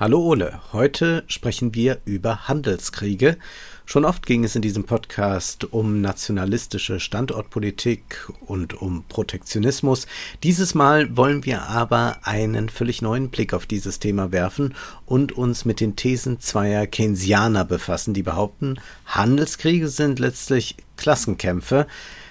Hallo Ole. Heute sprechen wir über Handelskriege Schon oft ging es in diesem Podcast um nationalistische Standortpolitik und um Protektionismus. Dieses Mal wollen wir aber einen völlig neuen Blick auf dieses Thema werfen und uns mit den Thesen zweier Keynesianer befassen, die behaupten, Handelskriege sind letztlich Klassenkämpfe.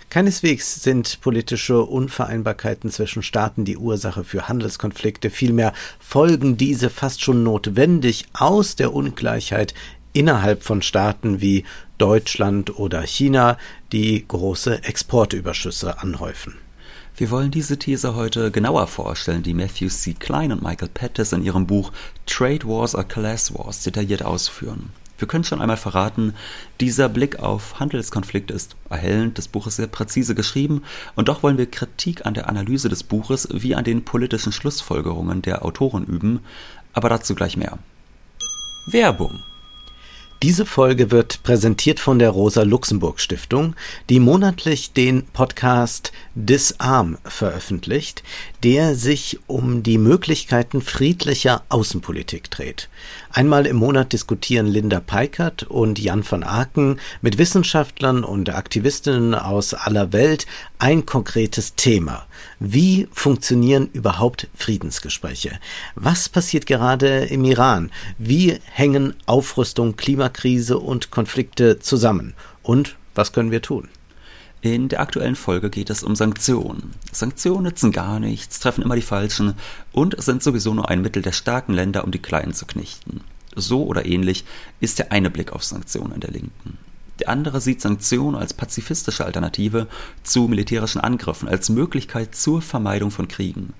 Keineswegs sind politische Unvereinbarkeiten zwischen Staaten die Ursache für Handelskonflikte, vielmehr folgen diese fast schon notwendig aus der Ungleichheit innerhalb von Staaten wie Deutschland oder China, die große Exportüberschüsse anhäufen. Wir wollen diese These heute genauer vorstellen, die Matthew C. Klein und Michael Pettis in ihrem Buch Trade Wars or Class Wars detailliert ausführen. Wir können schon einmal verraten, dieser Blick auf Handelskonflikte ist erhellend, das Buch ist sehr präzise geschrieben und doch wollen wir Kritik an der Analyse des Buches wie an den politischen Schlussfolgerungen der Autoren üben, aber dazu gleich mehr. Werbung diese Folge wird präsentiert von der Rosa-Luxemburg-Stiftung, die monatlich den Podcast Disarm veröffentlicht, der sich um die Möglichkeiten friedlicher Außenpolitik dreht. Einmal im Monat diskutieren Linda Peikert und Jan van Aken mit Wissenschaftlern und Aktivistinnen aus aller Welt ein konkretes Thema. Wie funktionieren überhaupt Friedensgespräche? Was passiert gerade im Iran? Wie hängen Aufrüstung, Klimakrise und Konflikte zusammen? Und was können wir tun? In der aktuellen Folge geht es um Sanktionen. Sanktionen nützen gar nichts, treffen immer die Falschen und sind sowieso nur ein Mittel der starken Länder, um die Kleinen zu knechten. So oder ähnlich ist der eine Blick auf Sanktionen der Linken. Der andere sieht Sanktionen als pazifistische Alternative zu militärischen Angriffen, als Möglichkeit zur Vermeidung von Kriegen.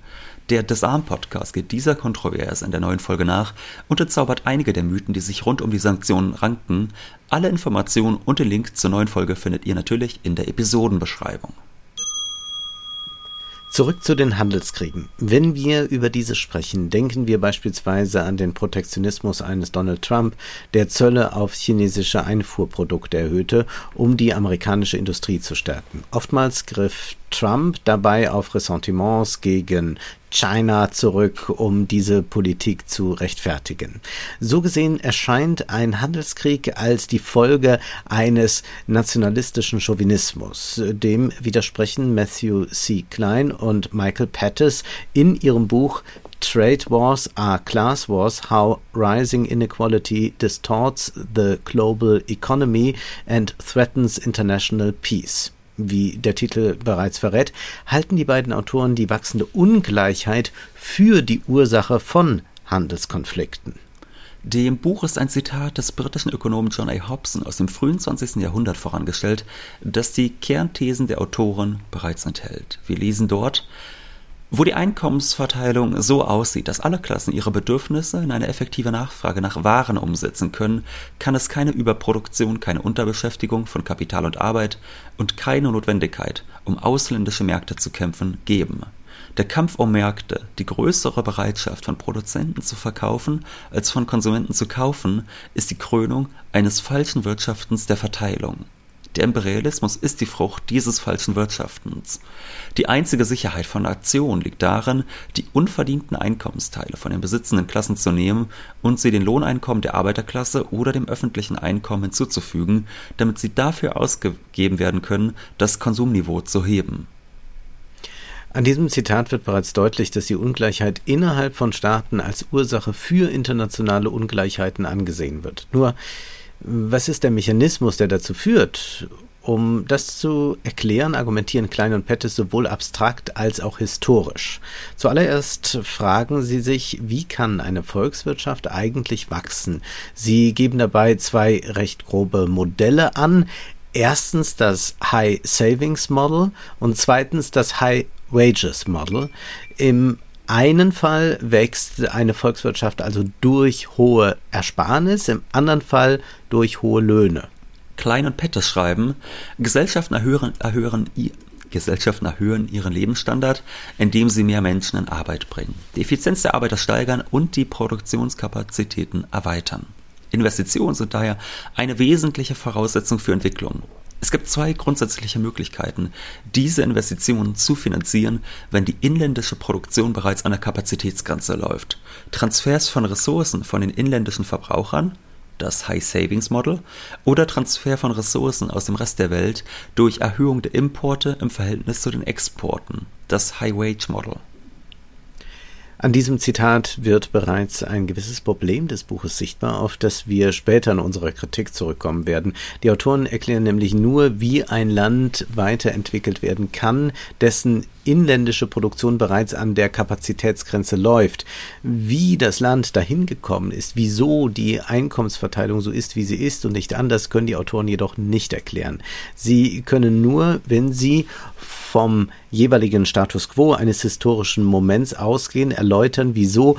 Der Disarm-Podcast geht dieser Kontroverse in der neuen Folge nach und entzaubert einige der Mythen, die sich rund um die Sanktionen ranken. Alle Informationen und den Link zur neuen Folge findet ihr natürlich in der Episodenbeschreibung. Zurück zu den Handelskriegen. Wenn wir über diese sprechen, denken wir beispielsweise an den Protektionismus eines Donald Trump, der Zölle auf chinesische Einfuhrprodukte erhöhte, um die amerikanische Industrie zu stärken. Oftmals griff Trump dabei auf Ressentiments gegen China zurück, um diese Politik zu rechtfertigen. So gesehen erscheint ein Handelskrieg als die Folge eines nationalistischen Chauvinismus. Dem widersprechen Matthew C. Klein und Michael Pettis in ihrem Buch Trade Wars are Class Wars How Rising Inequality Distorts the Global Economy and Threatens International Peace wie der Titel bereits verrät, halten die beiden Autoren die wachsende Ungleichheit für die Ursache von Handelskonflikten. Dem Buch ist ein Zitat des britischen Ökonomen John A. Hobson aus dem frühen 20. Jahrhundert vorangestellt, das die Kernthesen der Autoren bereits enthält. Wir lesen dort, wo die Einkommensverteilung so aussieht, dass alle Klassen ihre Bedürfnisse in eine effektive Nachfrage nach Waren umsetzen können, kann es keine Überproduktion, keine Unterbeschäftigung von Kapital und Arbeit und keine Notwendigkeit, um ausländische Märkte zu kämpfen, geben. Der Kampf um Märkte, die größere Bereitschaft von Produzenten zu verkaufen als von Konsumenten zu kaufen, ist die Krönung eines falschen Wirtschaftens der Verteilung. Der Imperialismus ist die Frucht dieses falschen Wirtschaftens. Die einzige Sicherheit von Nation liegt darin, die unverdienten Einkommensteile von den besitzenden Klassen zu nehmen und sie den Lohneinkommen der Arbeiterklasse oder dem öffentlichen Einkommen hinzuzufügen, damit sie dafür ausgegeben werden können, das Konsumniveau zu heben. An diesem Zitat wird bereits deutlich, dass die Ungleichheit innerhalb von Staaten als Ursache für internationale Ungleichheiten angesehen wird. Nur was ist der Mechanismus, der dazu führt? Um das zu erklären, argumentieren Klein und Pettis sowohl abstrakt als auch historisch. Zuallererst fragen sie sich, wie kann eine Volkswirtschaft eigentlich wachsen? Sie geben dabei zwei recht grobe Modelle an. Erstens das High Savings Model und zweitens das High Wages Model. Im einen Fall wächst eine Volkswirtschaft also durch hohe Ersparnis, im anderen Fall durch hohe Löhne. Klein und Pettis schreiben, Gesellschaften erhöhen, erhöhen, Gesellschaften erhöhen ihren Lebensstandard, indem sie mehr Menschen in Arbeit bringen, die Effizienz der Arbeiter steigern und die Produktionskapazitäten erweitern. Investitionen sind daher eine wesentliche Voraussetzung für Entwicklung. Es gibt zwei grundsätzliche Möglichkeiten, diese Investitionen zu finanzieren, wenn die inländische Produktion bereits an der Kapazitätsgrenze läuft. Transfers von Ressourcen von den inländischen Verbrauchern, das High Savings Model, oder Transfer von Ressourcen aus dem Rest der Welt durch Erhöhung der Importe im Verhältnis zu den Exporten, das High Wage Model. An diesem Zitat wird bereits ein gewisses Problem des Buches sichtbar, auf das wir später in unserer Kritik zurückkommen werden. Die Autoren erklären nämlich nur, wie ein Land weiterentwickelt werden kann, dessen inländische Produktion bereits an der Kapazitätsgrenze läuft. Wie das Land dahin gekommen ist, wieso die Einkommensverteilung so ist, wie sie ist und nicht anders, können die Autoren jedoch nicht erklären. Sie können nur, wenn sie vom jeweiligen Status quo eines historischen Moments ausgehen, wieso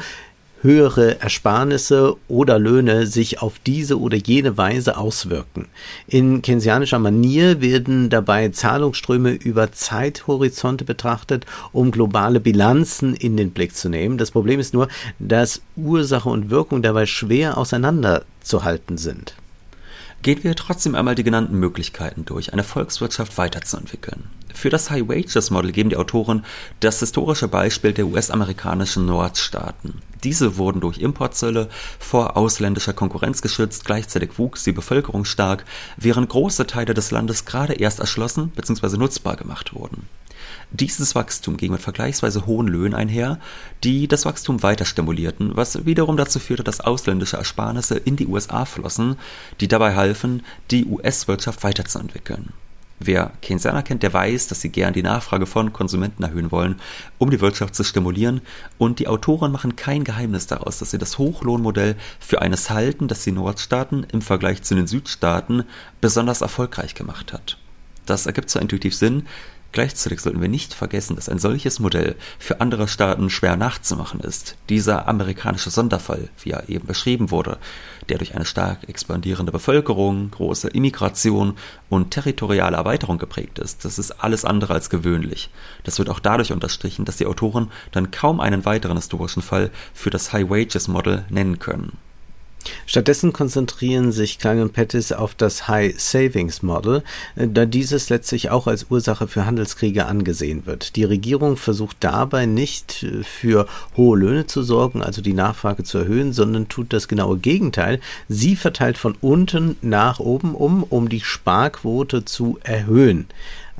höhere Ersparnisse oder Löhne sich auf diese oder jene Weise auswirken. In keynesianischer Manier werden dabei Zahlungsströme über Zeithorizonte betrachtet, um globale Bilanzen in den Blick zu nehmen. Das Problem ist nur, dass Ursache und Wirkung dabei schwer auseinanderzuhalten sind. Gehen wir trotzdem einmal die genannten Möglichkeiten durch, eine Volkswirtschaft weiterzuentwickeln. Für das High Wages Model geben die Autoren das historische Beispiel der US-amerikanischen Nordstaaten. Diese wurden durch Importzölle vor ausländischer Konkurrenz geschützt, gleichzeitig wuchs die Bevölkerung stark, während große Teile des Landes gerade erst erschlossen bzw. nutzbar gemacht wurden. Dieses Wachstum ging mit vergleichsweise hohen Löhnen einher, die das Wachstum weiter stimulierten, was wiederum dazu führte, dass ausländische Ersparnisse in die USA flossen, die dabei halfen, die US-Wirtschaft weiterzuentwickeln. Wer Keynesianer kennt, der weiß, dass sie gern die Nachfrage von Konsumenten erhöhen wollen, um die Wirtschaft zu stimulieren. Und die Autoren machen kein Geheimnis daraus, dass sie das Hochlohnmodell für eines halten, das die Nordstaaten im Vergleich zu den Südstaaten besonders erfolgreich gemacht hat. Das ergibt zwar intuitiv Sinn, Gleichzeitig sollten wir nicht vergessen, dass ein solches Modell für andere Staaten schwer nachzumachen ist. Dieser amerikanische Sonderfall, wie er eben beschrieben wurde, der durch eine stark expandierende Bevölkerung, große Immigration und territoriale Erweiterung geprägt ist, das ist alles andere als gewöhnlich. Das wird auch dadurch unterstrichen, dass die Autoren dann kaum einen weiteren historischen Fall für das High Wages Model nennen können. Stattdessen konzentrieren sich Klein und Pettis auf das High Savings Model, äh, da dieses letztlich auch als Ursache für Handelskriege angesehen wird. Die Regierung versucht dabei nicht äh, für hohe Löhne zu sorgen, also die Nachfrage zu erhöhen, sondern tut das genaue Gegenteil. Sie verteilt von unten nach oben um, um die Sparquote zu erhöhen.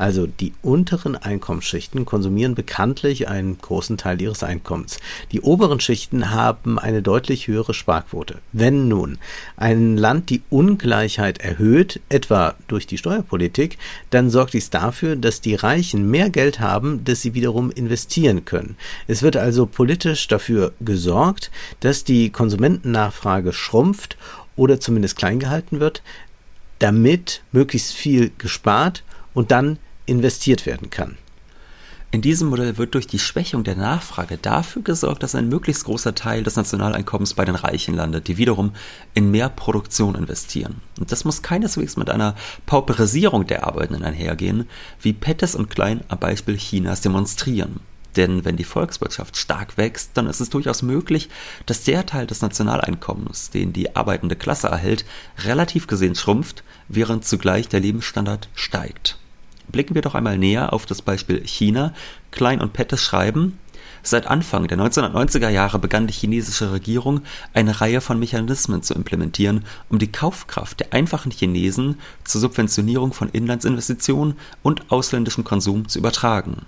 Also die unteren Einkommensschichten konsumieren bekanntlich einen großen Teil ihres Einkommens. Die oberen Schichten haben eine deutlich höhere Sparquote. Wenn nun ein Land die Ungleichheit erhöht, etwa durch die Steuerpolitik, dann sorgt dies dafür, dass die Reichen mehr Geld haben, das sie wiederum investieren können. Es wird also politisch dafür gesorgt, dass die Konsumentennachfrage schrumpft oder zumindest klein gehalten wird, damit möglichst viel gespart und dann investiert werden kann. In diesem Modell wird durch die Schwächung der Nachfrage dafür gesorgt, dass ein möglichst großer Teil des Nationaleinkommens bei den Reichen landet, die wiederum in mehr Produktion investieren. Und das muss keineswegs mit einer Pauperisierung der Arbeitenden einhergehen, wie Pettes und Klein am Beispiel Chinas demonstrieren. Denn wenn die Volkswirtschaft stark wächst, dann ist es durchaus möglich, dass der Teil des Nationaleinkommens, den die arbeitende Klasse erhält, relativ gesehen schrumpft, während zugleich der Lebensstandard steigt. Blicken wir doch einmal näher auf das Beispiel China. Klein und Pettes schreiben, Seit Anfang der 1990er Jahre begann die chinesische Regierung eine Reihe von Mechanismen zu implementieren, um die Kaufkraft der einfachen Chinesen zur Subventionierung von Inlandsinvestitionen und ausländischem Konsum zu übertragen.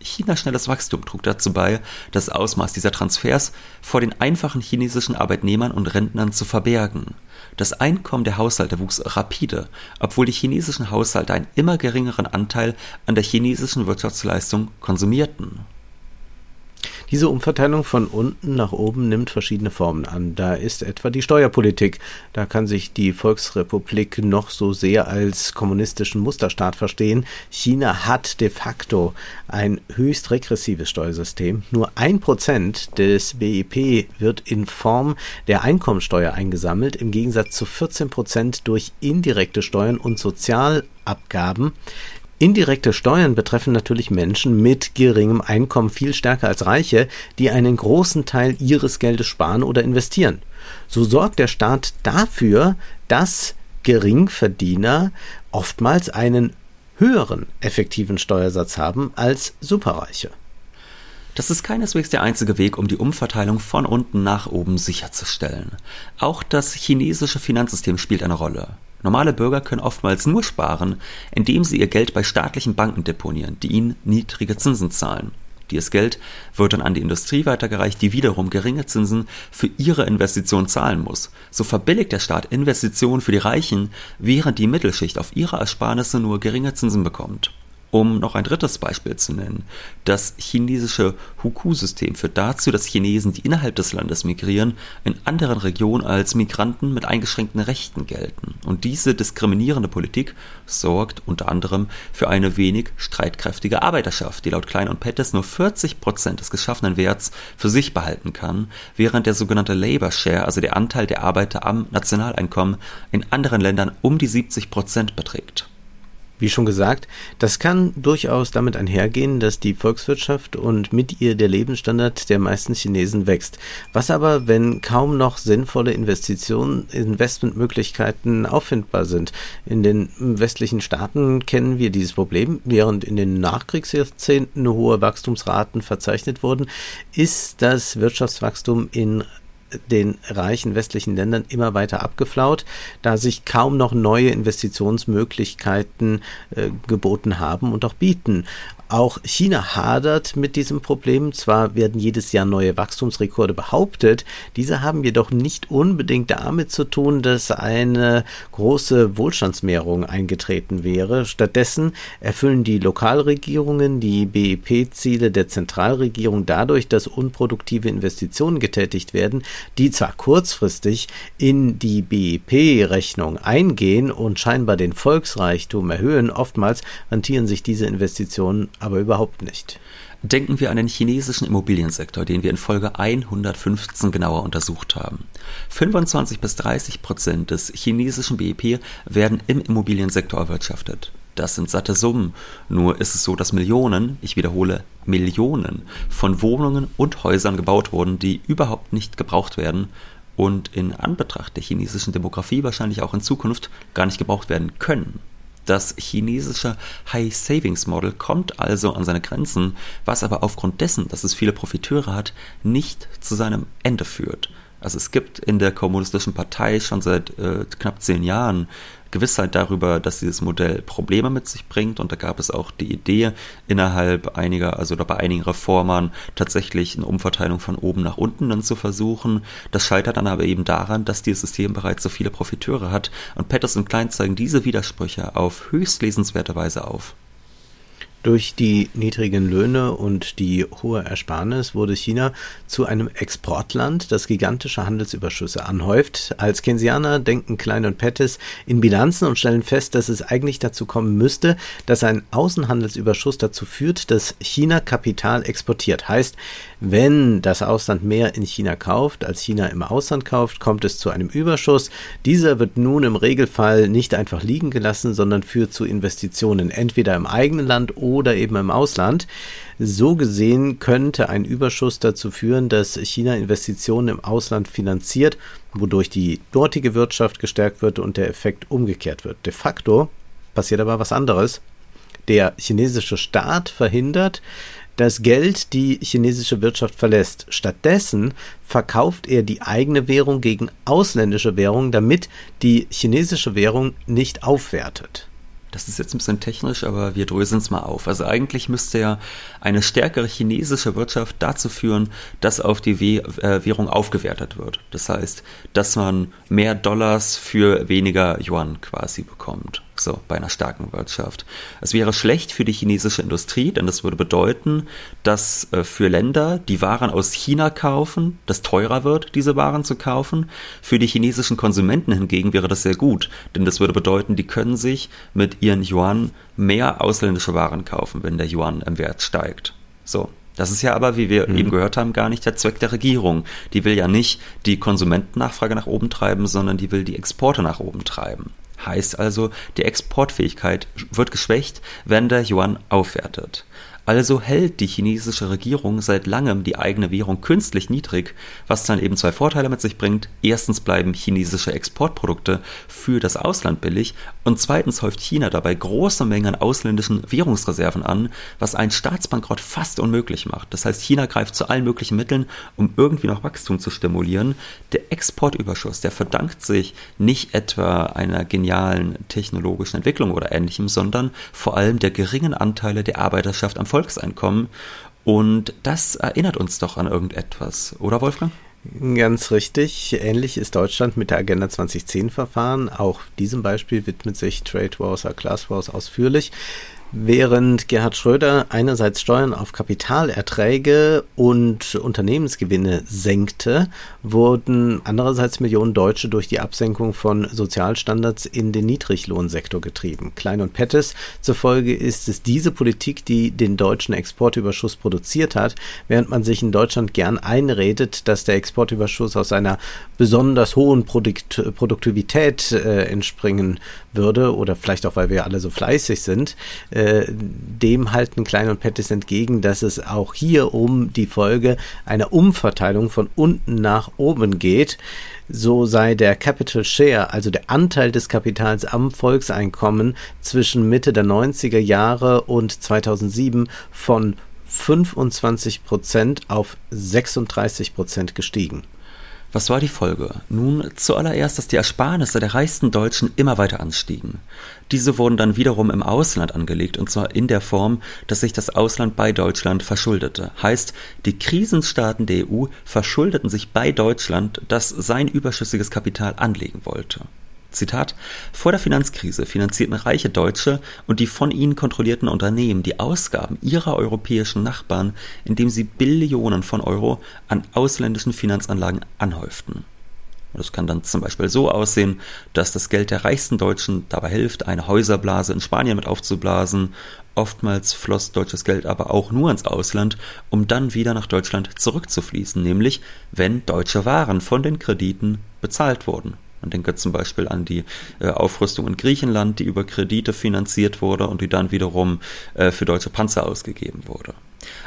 Chinas schnelles Wachstum trug dazu bei, das Ausmaß dieser Transfers vor den einfachen chinesischen Arbeitnehmern und Rentnern zu verbergen. Das Einkommen der Haushalte wuchs rapide, obwohl die chinesischen Haushalte einen immer geringeren Anteil an der chinesischen Wirtschaftsleistung konsumierten diese Umverteilung von unten nach oben nimmt verschiedene Formen an. Da ist etwa die Steuerpolitik. Da kann sich die Volksrepublik noch so sehr als kommunistischen Musterstaat verstehen. China hat de facto ein höchst regressives Steuersystem. Nur ein Prozent des BIP wird in Form der Einkommensteuer eingesammelt, im Gegensatz zu 14 Prozent durch indirekte Steuern und Sozialabgaben Indirekte Steuern betreffen natürlich Menschen mit geringem Einkommen viel stärker als Reiche, die einen großen Teil ihres Geldes sparen oder investieren. So sorgt der Staat dafür, dass Geringverdiener oftmals einen höheren effektiven Steuersatz haben als Superreiche. Das ist keineswegs der einzige Weg, um die Umverteilung von unten nach oben sicherzustellen. Auch das chinesische Finanzsystem spielt eine Rolle. Normale Bürger können oftmals nur sparen, indem sie ihr Geld bei staatlichen Banken deponieren, die ihnen niedrige Zinsen zahlen. Dieses Geld wird dann an die Industrie weitergereicht, die wiederum geringe Zinsen für ihre Investitionen zahlen muss. So verbilligt der Staat Investitionen für die Reichen, während die Mittelschicht auf ihre Ersparnisse nur geringe Zinsen bekommt. Um noch ein drittes Beispiel zu nennen, das chinesische Huku-System führt dazu, dass Chinesen, die innerhalb des Landes migrieren, in anderen Regionen als Migranten mit eingeschränkten Rechten gelten. Und diese diskriminierende Politik sorgt unter anderem für eine wenig streitkräftige Arbeiterschaft, die laut Klein und Pettis nur 40 Prozent des geschaffenen Werts für sich behalten kann, während der sogenannte Labor Share, also der Anteil der Arbeiter am Nationaleinkommen, in anderen Ländern um die 70 Prozent beträgt. Wie schon gesagt, das kann durchaus damit einhergehen, dass die Volkswirtschaft und mit ihr der Lebensstandard der meisten Chinesen wächst. Was aber, wenn kaum noch sinnvolle Investitionen, Investmentmöglichkeiten auffindbar sind? In den westlichen Staaten kennen wir dieses Problem. Während in den Nachkriegsjahrzehnten hohe Wachstumsraten verzeichnet wurden, ist das Wirtschaftswachstum in den reichen westlichen Ländern immer weiter abgeflaut, da sich kaum noch neue Investitionsmöglichkeiten äh, geboten haben und auch bieten. Auch China hadert mit diesem Problem. Zwar werden jedes Jahr neue Wachstumsrekorde behauptet, diese haben jedoch nicht unbedingt damit zu tun, dass eine große Wohlstandsmehrung eingetreten wäre. Stattdessen erfüllen die Lokalregierungen die BIP-Ziele der Zentralregierung dadurch, dass unproduktive Investitionen getätigt werden, die zwar kurzfristig in die BIP-Rechnung eingehen und scheinbar den Volksreichtum erhöhen, oftmals rentieren sich diese Investitionen aber überhaupt nicht. Denken wir an den chinesischen Immobiliensektor, den wir in Folge 115 genauer untersucht haben. 25 bis 30 Prozent des chinesischen BIP werden im Immobiliensektor erwirtschaftet. Das sind satte Summen. Nur ist es so, dass Millionen, ich wiederhole, Millionen von Wohnungen und Häusern gebaut wurden, die überhaupt nicht gebraucht werden und in Anbetracht der chinesischen Demografie wahrscheinlich auch in Zukunft gar nicht gebraucht werden können. Das chinesische High Savings Model kommt also an seine Grenzen, was aber aufgrund dessen, dass es viele Profiteure hat, nicht zu seinem Ende führt. Also es gibt in der kommunistischen Partei schon seit äh, knapp zehn Jahren Gewissheit darüber, dass dieses Modell Probleme mit sich bringt. Und da gab es auch die Idee, innerhalb einiger, also bei einigen Reformern tatsächlich eine Umverteilung von oben nach unten dann zu versuchen. Das scheitert dann aber eben daran, dass dieses System bereits so viele Profiteure hat. Und Patterson Klein zeigen diese Widersprüche auf höchst lesenswerte Weise auf. Durch die niedrigen Löhne und die hohe Ersparnis wurde China zu einem Exportland, das gigantische Handelsüberschüsse anhäuft. Als Keynesianer denken Klein und Pettis in Bilanzen und stellen fest, dass es eigentlich dazu kommen müsste, dass ein Außenhandelsüberschuss dazu führt, dass China Kapital exportiert. Heißt, wenn das Ausland mehr in China kauft, als China im Ausland kauft, kommt es zu einem Überschuss. Dieser wird nun im Regelfall nicht einfach liegen gelassen, sondern führt zu Investitionen entweder im eigenen Land oder eben im Ausland. So gesehen könnte ein Überschuss dazu führen, dass China Investitionen im Ausland finanziert, wodurch die dortige Wirtschaft gestärkt wird und der Effekt umgekehrt wird. De facto passiert aber was anderes. Der chinesische Staat verhindert, das Geld die chinesische Wirtschaft verlässt. Stattdessen verkauft er die eigene Währung gegen ausländische Währung, damit die chinesische Währung nicht aufwertet. Das ist jetzt ein bisschen technisch, aber wir dröseln es mal auf. Also eigentlich müsste ja eine stärkere chinesische Wirtschaft dazu führen, dass auf die äh, Währung aufgewertet wird. Das heißt, dass man mehr Dollars für weniger Yuan quasi bekommt so bei einer starken Wirtschaft. Es wäre schlecht für die chinesische Industrie, denn das würde bedeuten, dass äh, für Länder, die Waren aus China kaufen, das teurer wird, diese Waren zu kaufen. Für die chinesischen Konsumenten hingegen wäre das sehr gut, denn das würde bedeuten, die können sich mit ihren Yuan mehr ausländische Waren kaufen, wenn der Yuan im Wert steigt. So. Das ist ja aber, wie wir mhm. eben gehört haben, gar nicht der Zweck der Regierung. Die will ja nicht die Konsumentennachfrage nach oben treiben, sondern die will die Exporte nach oben treiben. Heißt also, die Exportfähigkeit wird geschwächt, wenn der Yuan aufwertet. Also hält die chinesische Regierung seit langem die eigene Währung künstlich niedrig, was dann eben zwei Vorteile mit sich bringt. Erstens bleiben chinesische Exportprodukte für das Ausland billig und zweitens häuft China dabei große Mengen an ausländischen Währungsreserven an, was einen Staatsbankrott fast unmöglich macht. Das heißt, China greift zu allen möglichen Mitteln, um irgendwie noch Wachstum zu stimulieren. Der Exportüberschuss, der verdankt sich nicht etwa einer genialen technologischen Entwicklung oder ähnlichem, sondern vor allem der geringen Anteile der Arbeiterschaft am Volk Volkseinkommen. Und das erinnert uns doch an irgendetwas, oder Wolfgang? Ganz richtig. Ähnlich ist Deutschland mit der Agenda 2010 verfahren. Auch diesem Beispiel widmet sich Trade Wars, Class Wars ausführlich. Während Gerhard Schröder einerseits Steuern auf Kapitalerträge und Unternehmensgewinne senkte, wurden andererseits Millionen Deutsche durch die Absenkung von Sozialstandards in den Niedriglohnsektor getrieben. Klein und Pettis zufolge ist es diese Politik, die den deutschen Exportüberschuss produziert hat, während man sich in Deutschland gern einredet, dass der Exportüberschuss aus einer besonders hohen Produkt Produktivität äh, entspringen würde oder vielleicht auch, weil wir alle so fleißig sind. Äh, dem halten Klein und Pettis entgegen, dass es auch hier um die Folge einer Umverteilung von unten nach oben geht. So sei der Capital Share, also der Anteil des Kapitals am Volkseinkommen zwischen Mitte der 90er Jahre und 2007 von 25 Prozent auf 36 Prozent gestiegen. Was war die Folge? Nun, zuallererst, dass die Ersparnisse der reichsten Deutschen immer weiter anstiegen. Diese wurden dann wiederum im Ausland angelegt, und zwar in der Form, dass sich das Ausland bei Deutschland verschuldete. Heißt, die Krisenstaaten der EU verschuldeten sich bei Deutschland, das sein überschüssiges Kapital anlegen wollte. Zitat, vor der Finanzkrise finanzierten reiche Deutsche und die von ihnen kontrollierten Unternehmen die Ausgaben ihrer europäischen Nachbarn, indem sie Billionen von Euro an ausländischen Finanzanlagen anhäuften. Das kann dann zum Beispiel so aussehen, dass das Geld der reichsten Deutschen dabei hilft, eine Häuserblase in Spanien mit aufzublasen. Oftmals floss deutsches Geld aber auch nur ins Ausland, um dann wieder nach Deutschland zurückzufließen, nämlich wenn deutsche Waren von den Krediten bezahlt wurden. Man denke zum Beispiel an die äh, Aufrüstung in Griechenland, die über Kredite finanziert wurde und die dann wiederum äh, für deutsche Panzer ausgegeben wurde.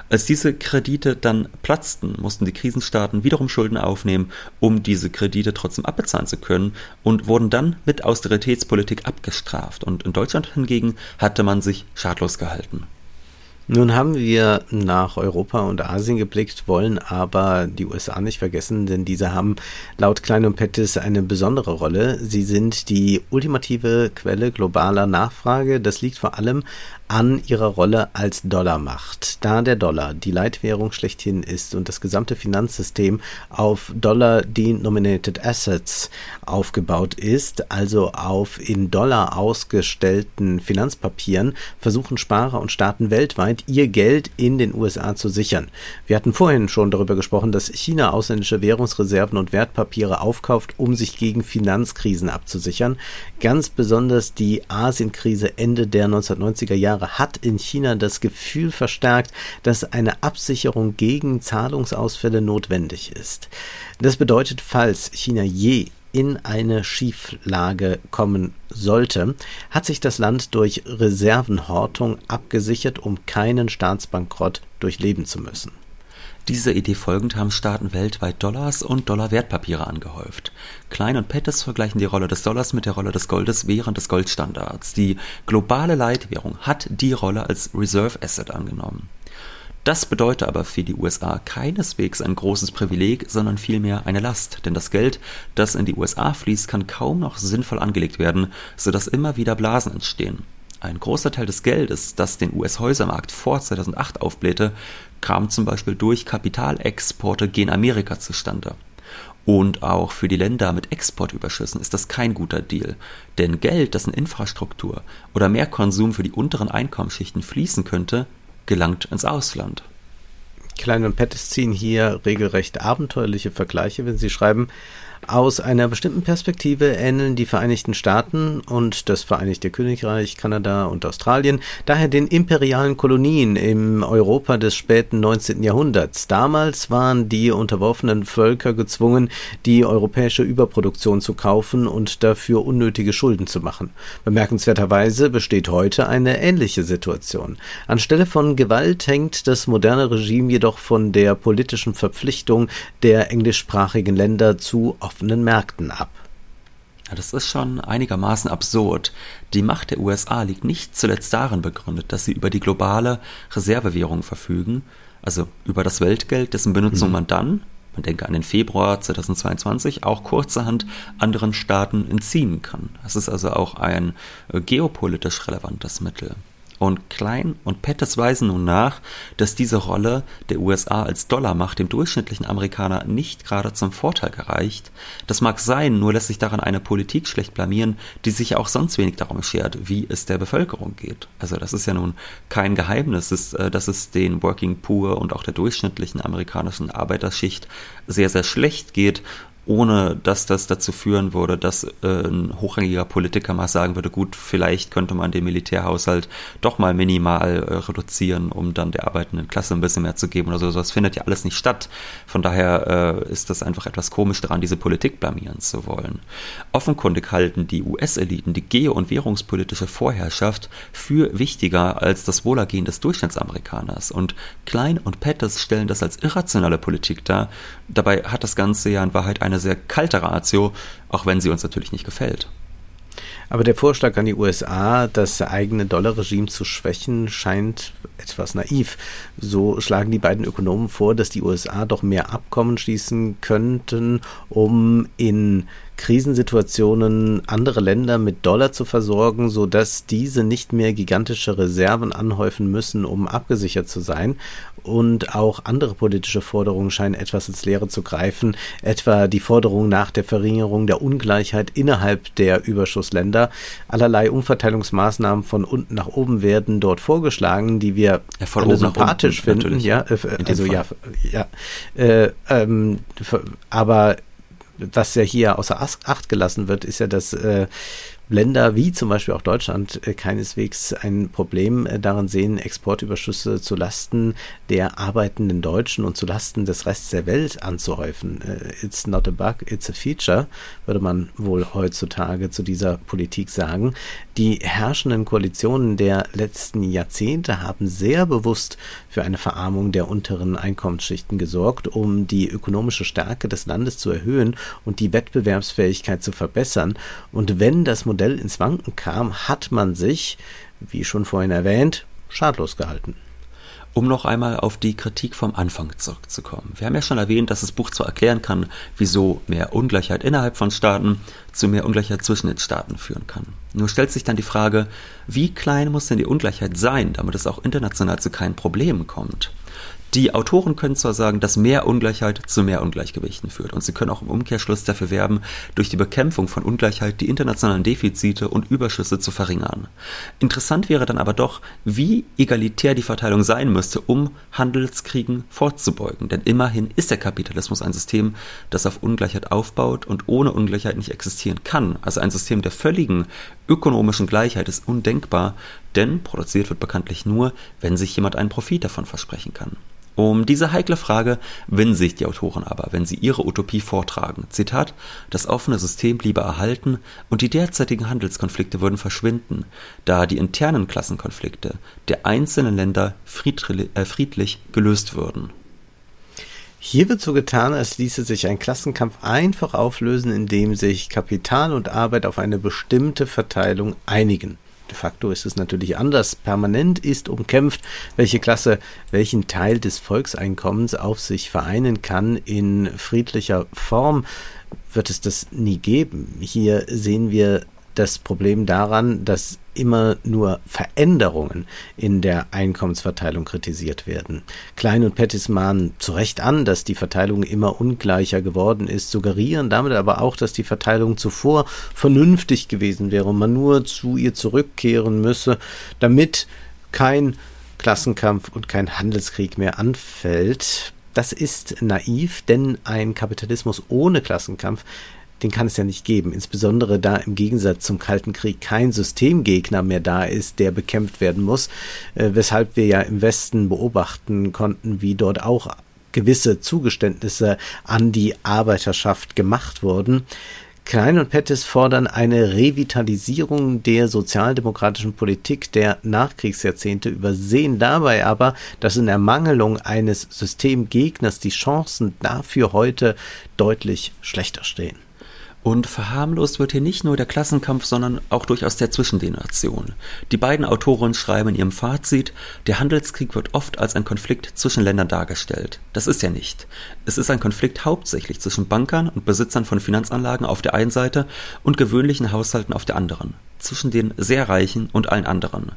Als diese Kredite dann platzten, mussten die Krisenstaaten wiederum Schulden aufnehmen, um diese Kredite trotzdem abbezahlen zu können und wurden dann mit Austeritätspolitik abgestraft. Und in Deutschland hingegen hatte man sich schadlos gehalten. Nun haben wir nach Europa und Asien geblickt, wollen aber die USA nicht vergessen, denn diese haben laut Klein und Pettis eine besondere Rolle. Sie sind die ultimative Quelle globaler Nachfrage. Das liegt vor allem an ihrer Rolle als Dollarmacht. Da der Dollar die Leitwährung schlechthin ist und das gesamte Finanzsystem auf Dollar-denominated Assets aufgebaut ist, also auf in Dollar ausgestellten Finanzpapieren, versuchen Sparer und Staaten weltweit ihr Geld in den USA zu sichern. Wir hatten vorhin schon darüber gesprochen, dass China ausländische Währungsreserven und Wertpapiere aufkauft, um sich gegen Finanzkrisen abzusichern. Ganz besonders die Asienkrise Ende der 1990er Jahre Jahre hat in China das Gefühl verstärkt, dass eine Absicherung gegen Zahlungsausfälle notwendig ist. Das bedeutet, falls China je in eine Schieflage kommen sollte, hat sich das Land durch Reservenhortung abgesichert, um keinen Staatsbankrott durchleben zu müssen. Dieser Idee folgend haben Staaten weltweit Dollars und Dollarwertpapiere angehäuft. Klein und Pettis vergleichen die Rolle des Dollars mit der Rolle des Goldes während des Goldstandards. Die globale Leitwährung hat die Rolle als Reserve Asset angenommen. Das bedeutet aber für die USA keineswegs ein großes Privileg, sondern vielmehr eine Last, denn das Geld, das in die USA fließt, kann kaum noch sinnvoll angelegt werden, sodass immer wieder Blasen entstehen. Ein großer Teil des Geldes, das den US-Häusermarkt vor 2008 aufblähte, kam zum Beispiel durch Kapitalexporte gen Amerika zustande. Und auch für die Länder mit Exportüberschüssen ist das kein guter Deal, denn Geld, das in Infrastruktur oder mehr Konsum für die unteren Einkommensschichten fließen könnte, gelangt ins Ausland. Klein und Pettis ziehen hier regelrecht abenteuerliche Vergleiche, wenn sie schreiben, Aus einer bestimmten Perspektive ähneln die Vereinigten Staaten und das Vereinigte Königreich, Kanada und Australien daher den imperialen Kolonien im Europa des späten 19. Jahrhunderts. Damals waren die unterworfenen Völker gezwungen, die europäische Überproduktion zu kaufen und dafür unnötige Schulden zu machen. Bemerkenswerterweise besteht heute eine ähnliche Situation. Anstelle von Gewalt hängt das moderne Regime jedoch von der politischen Verpflichtung der englischsprachigen Länder zu offenen Märkten ab. Ja, das ist schon einigermaßen absurd. Die Macht der USA liegt nicht zuletzt darin begründet, dass sie über die globale Reservewährung verfügen, also über das Weltgeld, dessen Benutzung mhm. man dann, man denke an den Februar 2022, auch kurzerhand anderen Staaten entziehen kann. Das ist also auch ein äh, geopolitisch relevantes Mittel. Und Klein und Pettis weisen nun nach, dass diese Rolle der USA als Dollarmacht dem durchschnittlichen Amerikaner nicht gerade zum Vorteil gereicht. Das mag sein, nur lässt sich daran eine Politik schlecht blamieren, die sich ja auch sonst wenig darum schert, wie es der Bevölkerung geht. Also das ist ja nun kein Geheimnis, dass es den Working Poor und auch der durchschnittlichen amerikanischen Arbeiterschicht sehr, sehr schlecht geht ohne dass das dazu führen würde, dass äh, ein hochrangiger Politiker mal sagen würde, gut, vielleicht könnte man den Militärhaushalt doch mal minimal äh, reduzieren, um dann der arbeitenden Klasse ein bisschen mehr zu geben oder so. Das findet ja alles nicht statt. Von daher äh, ist das einfach etwas komisch daran, diese Politik blamieren zu wollen. Offenkundig halten die US-Eliten die geo- und währungspolitische Vorherrschaft für wichtiger als das Wohlergehen des Durchschnittsamerikaners. Und Klein und Pettis stellen das als irrationale Politik dar. Dabei hat das Ganze ja in Wahrheit ein eine sehr kalte Ratio, auch wenn sie uns natürlich nicht gefällt. Aber der Vorschlag an die USA, das eigene Dollarregime zu schwächen, scheint etwas naiv. So schlagen die beiden Ökonomen vor, dass die USA doch mehr Abkommen schließen könnten, um in Krisensituationen andere Länder mit Dollar zu versorgen, sodass diese nicht mehr gigantische Reserven anhäufen müssen, um abgesichert zu sein. Und auch andere politische Forderungen scheinen etwas ins Leere zu greifen, etwa die Forderung nach der Verringerung der Ungleichheit innerhalb der Überschussländer. Allerlei Umverteilungsmaßnahmen von unten nach oben werden dort vorgeschlagen, die wir ja, oben sympathisch finden. Natürlich. Ja, äh, also ja, ja, äh, ähm, aber was ja hier außer Acht gelassen wird, ist ja, dass äh, Länder wie zum Beispiel auch Deutschland äh, keineswegs ein Problem äh, darin sehen, Exportüberschüsse zu Lasten der arbeitenden Deutschen und zu Lasten des Rests der Welt anzuhäufen. Äh, it's not a bug, it's a feature, würde man wohl heutzutage zu dieser Politik sagen. Die herrschenden Koalitionen der letzten Jahrzehnte haben sehr bewusst für eine Verarmung der unteren Einkommensschichten gesorgt, um die ökonomische Stärke des Landes zu erhöhen und die Wettbewerbsfähigkeit zu verbessern. Und wenn das Modell Modell ins Wanken kam, hat man sich, wie schon vorhin erwähnt, schadlos gehalten. Um noch einmal auf die Kritik vom Anfang zurückzukommen. Wir haben ja schon erwähnt, dass das Buch zwar erklären kann, wieso mehr Ungleichheit innerhalb von Staaten zu mehr Ungleichheit zwischen den Staaten führen kann. Nur stellt sich dann die Frage, wie klein muss denn die Ungleichheit sein, damit es auch international zu keinen Problemen kommt? Die Autoren können zwar sagen, dass mehr Ungleichheit zu mehr Ungleichgewichten führt und sie können auch im Umkehrschluss dafür werben, durch die Bekämpfung von Ungleichheit die internationalen Defizite und Überschüsse zu verringern. Interessant wäre dann aber doch, wie egalitär die Verteilung sein müsste, um Handelskriegen vorzubeugen. Denn immerhin ist der Kapitalismus ein System, das auf Ungleichheit aufbaut und ohne Ungleichheit nicht existieren kann. Also ein System der völligen ökonomischen Gleichheit ist undenkbar, denn produziert wird bekanntlich nur, wenn sich jemand einen Profit davon versprechen kann. Um diese heikle Frage winden sich die Autoren aber, wenn sie ihre Utopie vortragen. Zitat: Das offene System bliebe erhalten und die derzeitigen Handelskonflikte würden verschwinden, da die internen Klassenkonflikte der einzelnen Länder äh, friedlich gelöst würden. Hier wird so getan, als ließe sich ein Klassenkampf einfach auflösen, indem sich Kapital und Arbeit auf eine bestimmte Verteilung einigen. De facto ist es natürlich anders. Permanent ist umkämpft, welche Klasse welchen Teil des Volkseinkommens auf sich vereinen kann. In friedlicher Form wird es das nie geben. Hier sehen wir das Problem daran, dass immer nur Veränderungen in der Einkommensverteilung kritisiert werden. Klein und Pettis mahnen zu Recht an, dass die Verteilung immer ungleicher geworden ist, suggerieren damit aber auch, dass die Verteilung zuvor vernünftig gewesen wäre und man nur zu ihr zurückkehren müsse, damit kein Klassenkampf und kein Handelskrieg mehr anfällt. Das ist naiv, denn ein Kapitalismus ohne Klassenkampf den kann es ja nicht geben. Insbesondere da im Gegensatz zum Kalten Krieg kein Systemgegner mehr da ist, der bekämpft werden muss, äh, weshalb wir ja im Westen beobachten konnten, wie dort auch gewisse Zugeständnisse an die Arbeiterschaft gemacht wurden. Klein und Pettis fordern eine Revitalisierung der sozialdemokratischen Politik der Nachkriegsjahrzehnte, übersehen dabei aber, dass in Ermangelung eines Systemgegners die Chancen dafür heute deutlich schlechter stehen. Und verharmlost wird hier nicht nur der Klassenkampf, sondern auch durchaus der zwischen den. Die beiden Autoren schreiben in ihrem Fazit, der Handelskrieg wird oft als ein Konflikt zwischen Ländern dargestellt. Das ist er nicht. Es ist ein Konflikt hauptsächlich zwischen Bankern und Besitzern von Finanzanlagen auf der einen Seite und gewöhnlichen Haushalten auf der anderen. Zwischen den sehr Reichen und allen anderen.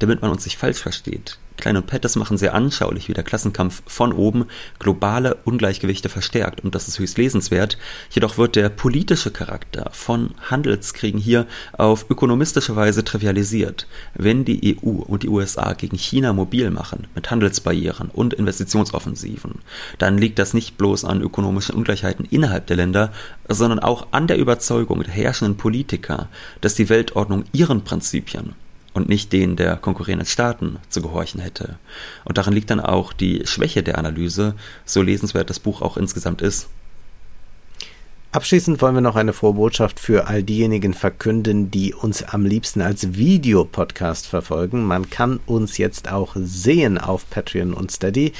Damit man uns nicht falsch versteht. Klein und Pettis machen sehr anschaulich, wie der Klassenkampf von oben globale Ungleichgewichte verstärkt und das ist höchst lesenswert. Jedoch wird der politische Charakter von Handelskriegen hier auf ökonomistische Weise trivialisiert. Wenn die EU und die USA gegen China mobil machen mit Handelsbarrieren und Investitionsoffensiven, dann liegt das nicht bloß an ökonomischen Ungleichheiten innerhalb der Länder, sondern auch an der Überzeugung der herrschenden Politiker, dass die Weltordnung ihren Prinzipien und nicht denen der konkurrierenden Staaten zu gehorchen hätte. Und darin liegt dann auch die Schwäche der Analyse, so lesenswert das Buch auch insgesamt ist. Abschließend wollen wir noch eine frohe Botschaft für all diejenigen verkünden, die uns am liebsten als Videopodcast verfolgen. Man kann uns jetzt auch sehen auf Patreon und Steady.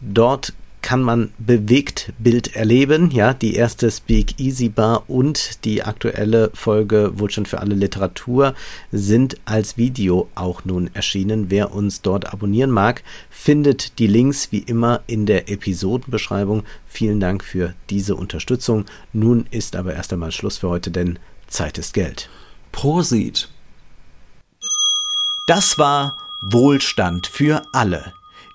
Dort kann man bewegt Bild erleben. Ja, die erste Speak Easy Bar und die aktuelle Folge Wohlstand für alle Literatur sind als Video auch nun erschienen. Wer uns dort abonnieren mag, findet die Links wie immer in der Episodenbeschreibung. Vielen Dank für diese Unterstützung. Nun ist aber erst einmal Schluss für heute, denn Zeit ist Geld. Prosit. Das war Wohlstand für alle.